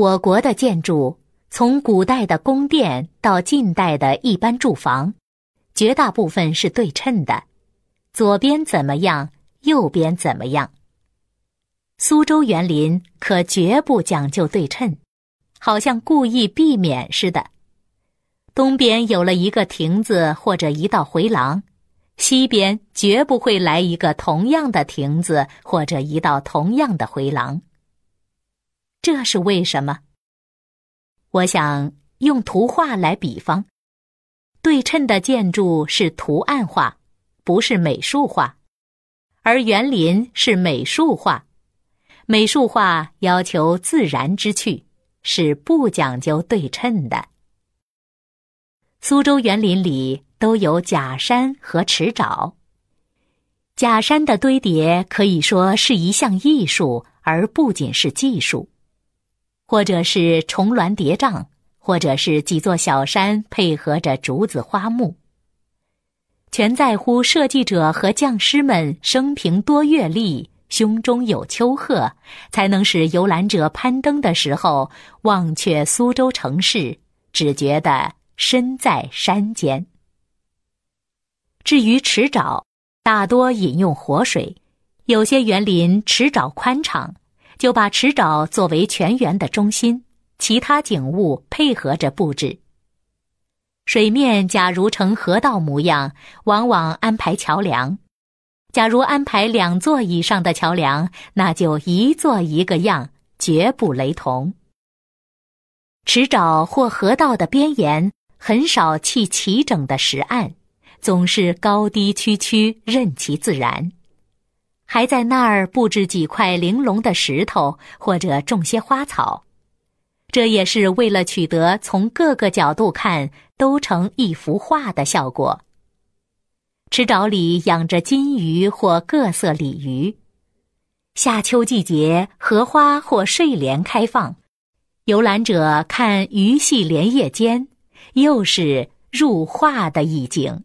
我国的建筑，从古代的宫殿到近代的一般住房，绝大部分是对称的，左边怎么样，右边怎么样。苏州园林可绝不讲究对称，好像故意避免似的。东边有了一个亭子或者一道回廊。西边绝不会来一个同样的亭子或者一道同样的回廊。这是为什么？我想用图画来比方，对称的建筑是图案画，不是美术画，而园林是美术画。美术画要求自然之趣，是不讲究对称的。苏州园林里。都有假山和池沼。假山的堆叠可以说是一项艺术，而不仅是技术；或者是重峦叠嶂，或者是几座小山配合着竹子花木，全在乎设计者和匠师们生平多阅历，胸中有丘壑，才能使游览者攀登的时候忘却苏州城市，只觉得身在山间。至于池沼，大多引用活水，有些园林池沼宽敞，就把池沼作为全园的中心，其他景物配合着布置。水面假如呈河道模样，往往安排桥梁；假如安排两座以上的桥梁，那就一座一个样，绝不雷同。池沼或河道的边沿很少砌齐整的石岸。总是高低曲曲，任其自然。还在那儿布置几块玲珑的石头，或者种些花草，这也是为了取得从各个角度看都成一幅画的效果。池沼里养着金鱼或各色鲤鱼，夏秋季节荷花或睡莲开放，游览者看鱼戏莲叶间，又是入画的意境。